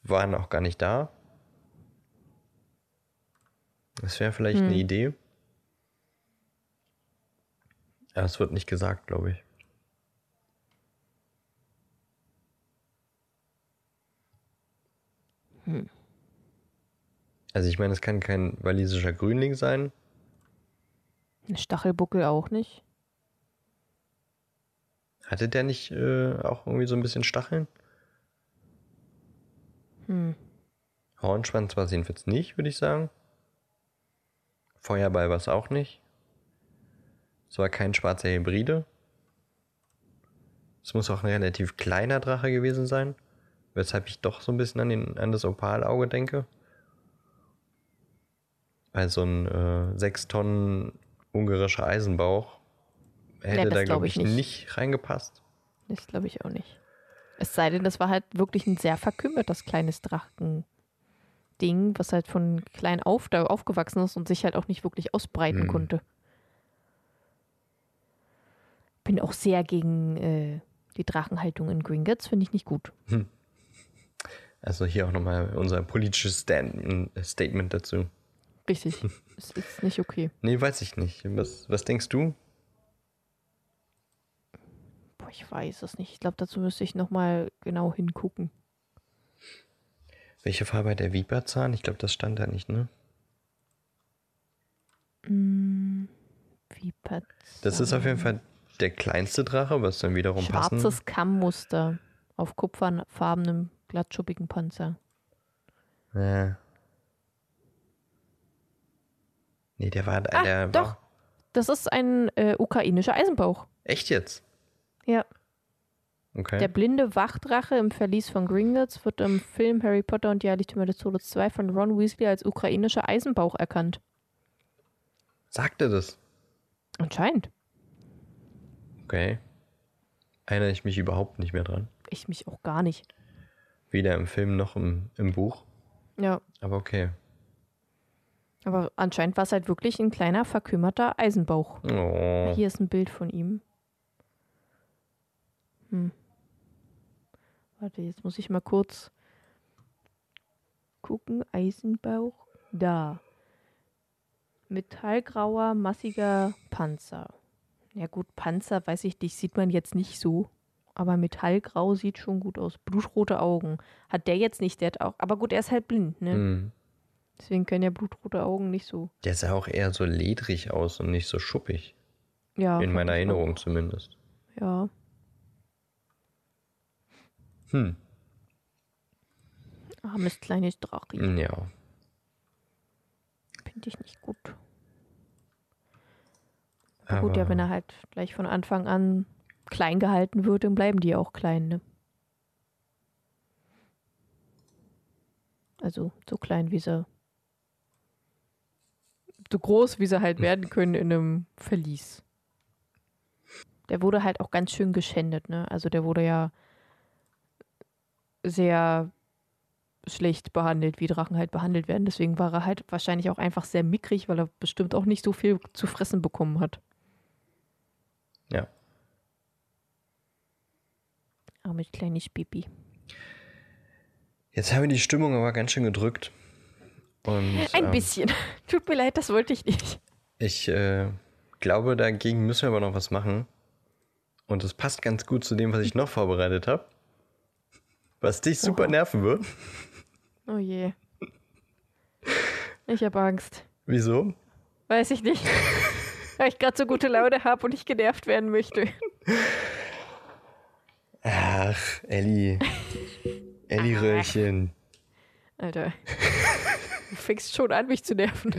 waren auch gar nicht da. Das wäre vielleicht Hm. eine Idee. Ja, es wird nicht gesagt, glaube ich. Hm. Also ich meine, es kann kein walisischer Grünling sein. Ein Stachelbuckel auch nicht. Hatte der nicht äh, auch irgendwie so ein bisschen Stacheln? Hm. Hornschwanz war es jedenfalls nicht, würde ich sagen. Feuerball war es auch nicht. Es war kein schwarzer Hybride. Es muss auch ein relativ kleiner Drache gewesen sein, weshalb ich doch so ein bisschen an, den, an das Opalauge denke. Weil so ein äh, 6 Tonnen ungarischer Eisenbauch hätte das da, glaub glaube ich ich, nicht. nicht reingepasst. Das glaube ich auch nicht. Es sei denn, das war halt wirklich ein sehr verkümmertes kleines Drachen-Ding, was halt von klein auf da aufgewachsen ist und sich halt auch nicht wirklich ausbreiten Hm. konnte. Bin auch sehr gegen äh, die Drachenhaltung in Gringotts, finde ich nicht gut. Also hier auch nochmal unser politisches Stand Statement dazu. Richtig. es ist nicht okay. Nee, weiß ich nicht. Was, was denkst du? Boah, ich weiß es nicht. Ich glaube, dazu müsste ich nochmal genau hingucken. Welche Farbe hat der Viperzahn? Ich glaube, das stand da nicht, ne? Hm, wie Das ist auf jeden Fall der kleinste Drache, was dann wiederum passen. Schwarzes Kammmuster auf kupferfarbenem, glattschuppigen Panzer. Ja. Nee, der war. Ah, der doch. War, Das ist ein äh, ukrainischer Eisenbauch. echt jetzt? Ja. Okay. Der blinde Wachdrache im Verlies von Gringotts wird im Film Harry Potter und die Heiligtümer des Todes 2 von Ron Weasley als ukrainischer Eisenbauch erkannt. Sagte das. Anscheinend. Okay. Erinnere ich mich überhaupt nicht mehr dran. Ich mich auch gar nicht. Weder im Film noch im, im Buch. Ja. Aber okay. Aber anscheinend war es halt wirklich ein kleiner, verkümmerter Eisenbauch. Oh. Hier ist ein Bild von ihm. Hm. Warte, jetzt muss ich mal kurz gucken. Eisenbauch. Da. Metallgrauer, massiger Panzer. Ja gut, Panzer, weiß ich nicht, sieht man jetzt nicht so. Aber Metallgrau sieht schon gut aus. Blutrote Augen. Hat der jetzt nicht, der hat auch. Aber gut, er ist halt blind, ne? Hm. Deswegen können ja blutrote Augen nicht so. Der sah auch eher so ledrig aus und nicht so schuppig. Ja. In meiner Erinnerung zumindest. Auch. Ja. Hm. Armes kleines Drache. Ja. Finde ich nicht gut. Aber gut, ja, wenn er halt gleich von Anfang an klein gehalten wird, dann bleiben die auch klein, ne? Also so klein, wie sie. So groß, wie sie halt werden können in einem Verlies. Der wurde halt auch ganz schön geschändet, ne? Also der wurde ja sehr schlecht behandelt, wie Drachen halt behandelt werden. Deswegen war er halt wahrscheinlich auch einfach sehr mickrig, weil er bestimmt auch nicht so viel zu fressen bekommen hat. Ja. Armes kleines Baby. Jetzt haben wir die Stimmung aber ganz schön gedrückt. Und Ein ähm, bisschen. Tut mir leid, das wollte ich nicht. ich äh, glaube, dagegen müssen wir aber noch was machen. Und es passt ganz gut zu dem, was ich noch vorbereitet habe. Was dich super Oha. nerven wird. Oh je. Ich habe Angst. Wieso? Weiß ich nicht. Weil ich gerade so gute Laune habe und ich genervt werden möchte. Ach, Elli. Elli Röhrchen. Alter. Du fängst schon an, mich zu nerven.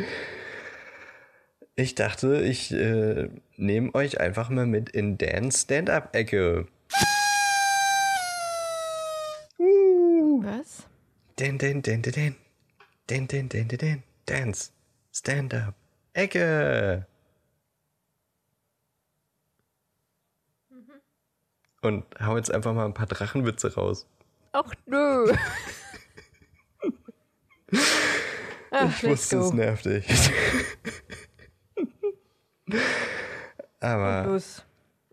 Ich dachte, ich äh, nehme euch einfach mal mit in Dans Stand-Up-Ecke. Uh. Was? Den, den, den, den, den. Den, den, den, den, den. Dance. Stand-Up. Ecke. Und hau jetzt einfach mal ein paar Drachenwitze raus. Ach nö. Ah, Ich wusste, es nervt dich. Aber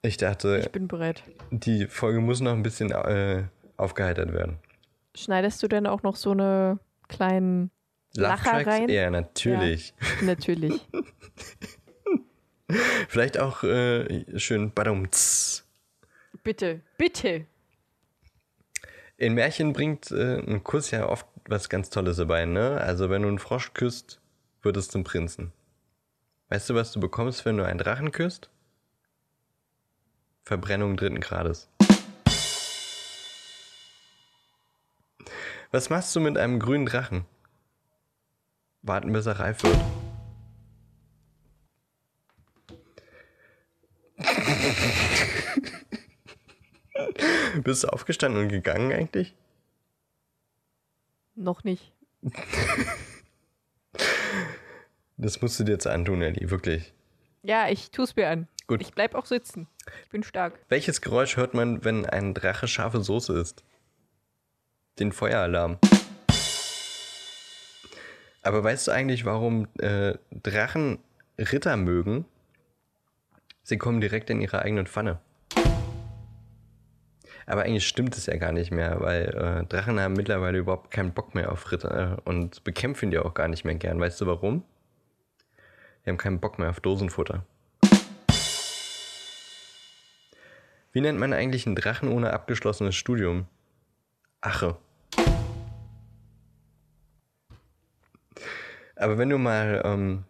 ich dachte, ich bin bereit. die Folge muss noch ein bisschen äh, aufgeheitert werden. Schneidest du denn auch noch so eine kleinen Lacher rein? Ja, natürlich. Natürlich. Vielleicht auch äh, schön Badumts. bitte, bitte. In Märchen bringt äh, ein Kuss ja oft was ganz Tolles dabei, ne? Also wenn du einen Frosch küsst, wird es zum Prinzen. Weißt du, was du bekommst, wenn du einen Drachen küsst? Verbrennung dritten Grades. Was machst du mit einem grünen Drachen? Warten, bis er reif wird. Bist du aufgestanden und gegangen eigentlich? Noch nicht. Das musst du dir jetzt antun, Ellie, wirklich. Ja, ich tu's mir an. Gut. Ich bleib auch sitzen. Ich bin stark. Welches Geräusch hört man, wenn ein Drache scharfe Soße isst? Den Feueralarm. Aber weißt du eigentlich, warum äh, Drachen Ritter mögen? Sie kommen direkt in ihre eigenen Pfanne. Aber eigentlich stimmt es ja gar nicht mehr, weil äh, Drachen haben mittlerweile überhaupt keinen Bock mehr auf Ritter äh, und bekämpfen die auch gar nicht mehr gern. Weißt du warum? Die haben keinen Bock mehr auf Dosenfutter. Wie nennt man eigentlich einen Drachen ohne abgeschlossenes Studium? Ache. Aber wenn du mal ähm,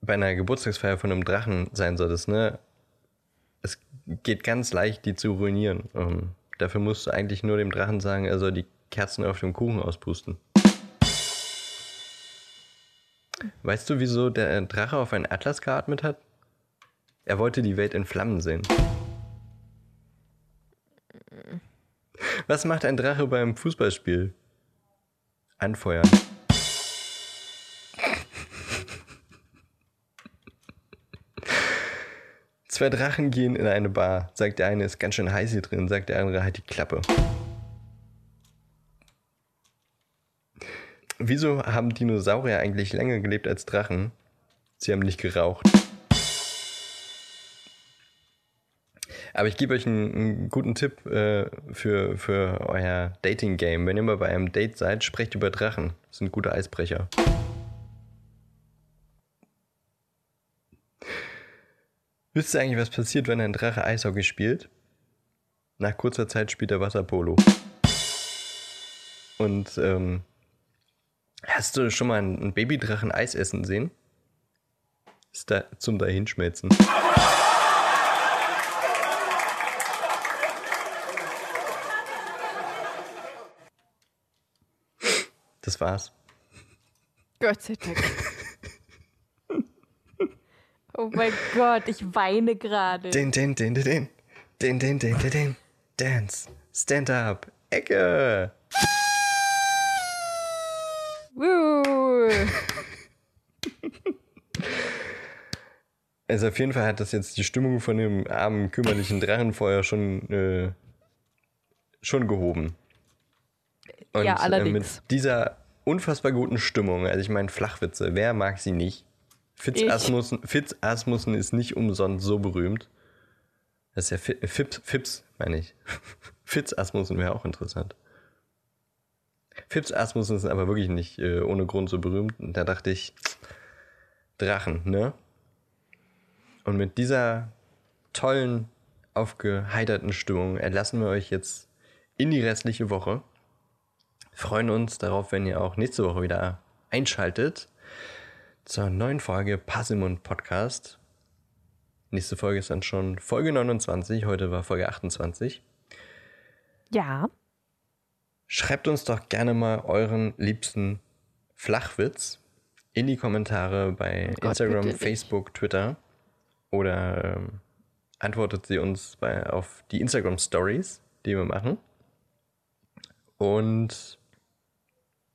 bei einer Geburtstagsfeier von einem Drachen sein solltest, ne? Es geht ganz leicht, die zu ruinieren. Ähm, dafür musst du eigentlich nur dem Drachen sagen, er soll die Kerzen auf dem Kuchen auspusten. Weißt du, wieso der Drache auf einen Atlas geatmet hat? Er wollte die Welt in Flammen sehen. Was macht ein Drache beim Fußballspiel? Anfeuern. Zwei Drachen gehen in eine Bar. Sagt der eine, ist ganz schön heiß hier drin. Sagt der andere, halt die Klappe. Wieso haben Dinosaurier eigentlich länger gelebt als Drachen? Sie haben nicht geraucht. Aber ich gebe euch einen, einen guten Tipp äh, für, für euer Dating-Game. Wenn ihr mal bei einem Date seid, sprecht über Drachen. Das sind gute Eisbrecher. Wisst ihr eigentlich, was passiert, wenn ein Drache Eishockey spielt? Nach kurzer Zeit spielt er Wasserpolo. Und ähm, hast du schon mal einen Babydrachen Eis essen sehen? Ist da zum Dahinschmelzen. Das war's. Gott sei Dank. Oh mein Gott, ich weine gerade. Den, den, den, den, den. Den, den, den, den, den. Dance. Stand up. Ecke. Woo. Also auf jeden Fall hat das jetzt die Stimmung von dem armen, kümmerlichen Drachenfeuer schon, äh, schon gehoben. Und Ja, Äh, allerdings. mit dieser unfassbar guten Stimmung, also ich meine Flachwitze, wer mag sie nicht? Fitz Ich. Asmussen, Fitz Asmussen ist nicht umsonst so berühmt. Das ist ja Fi- Fips, Fips, meine ich. Fitz Asmussen wäre auch interessant. Fips Asmussen ist aber wirklich nicht äh, ohne Grund so berühmt. Und da dachte ich, Drachen, ne? Und mit dieser tollen, aufgeheiterten Stimmung entlassen wir euch jetzt in die restliche Woche. Freuen uns darauf, wenn ihr auch nächste Woche wieder einschaltet zur neuen Folge Passimund Podcast. Nächste Folge ist dann schon Folge 29, heute war Folge 28. Ja, Schreibt uns doch gerne mal euren liebsten Flachwitz in die Kommentare bei Oh Gott, Instagram. Facebook, Twitter oder ähm, antwortet sie uns bei, auf die Instagram Stories, die wir machen. Und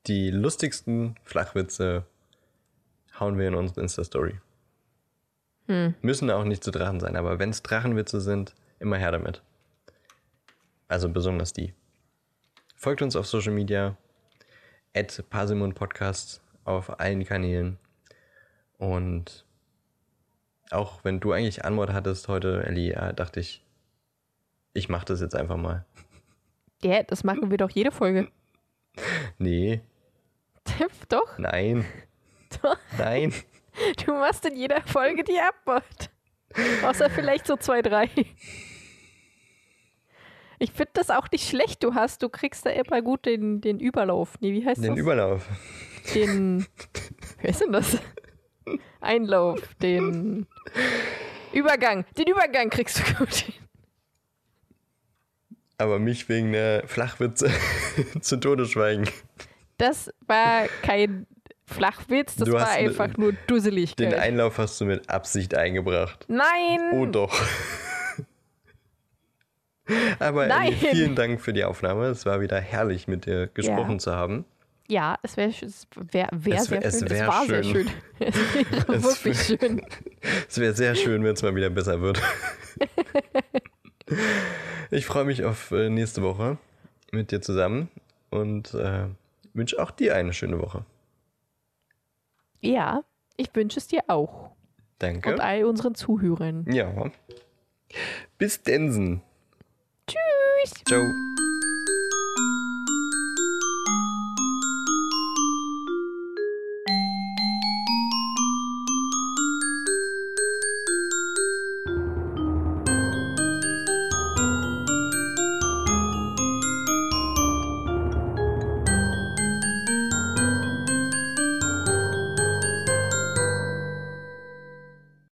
die lustigsten Flachwitze hauen wir in unsere Insta-Story. Müssen auch nicht zu Drachen sein, aber wenn es Drachenwitze sind, immer her damit. Also besonders die. Folgt uns auf Social Media. at Parsimon Podcast auf allen Kanälen. Und auch wenn du eigentlich Anmod hattest heute, Ellie, äh, dachte ich, ich mache das jetzt einfach mal. Ja, das machen wir doch jede Folge. Nee, doch, nein, doch. nein. Du machst in jeder Folge die Abmord. Außer vielleicht so zwei, drei. Ich finde das auch nicht schlecht. Du hast, du kriegst da immer gut den, den Überlauf. Nee, wie heißt Den das? Überlauf. den. Wer ist denn das? Einlauf, den Übergang. Den Übergang kriegst du gut hin. Aber mich wegen der Flachwitze zu Tode schweigen. Das war kein Flachwitz, das Du war ne- einfach nur Den Dusseligkeit. Einlauf hast du mit Absicht eingebracht. Nein! Oh doch. Aber Nein. Ellie, vielen Dank für die Aufnahme. Es war wieder herrlich, mit dir gesprochen Ja. zu haben. Ja, es wäre es wär, wär Es sehr es schön. wär es war sehr schön. schön. Es wäre wirklich schön. Es wäre sehr schön, wenn es mal wieder besser wird. ich freue mich auf äh, nächste Woche mit dir zusammen und äh, wünsche auch dir eine schöne Woche. Ja, ich wünsche es dir auch. Danke. Und all unseren Zuhörern. ja. Bis Densen. Tschüss! Ciao.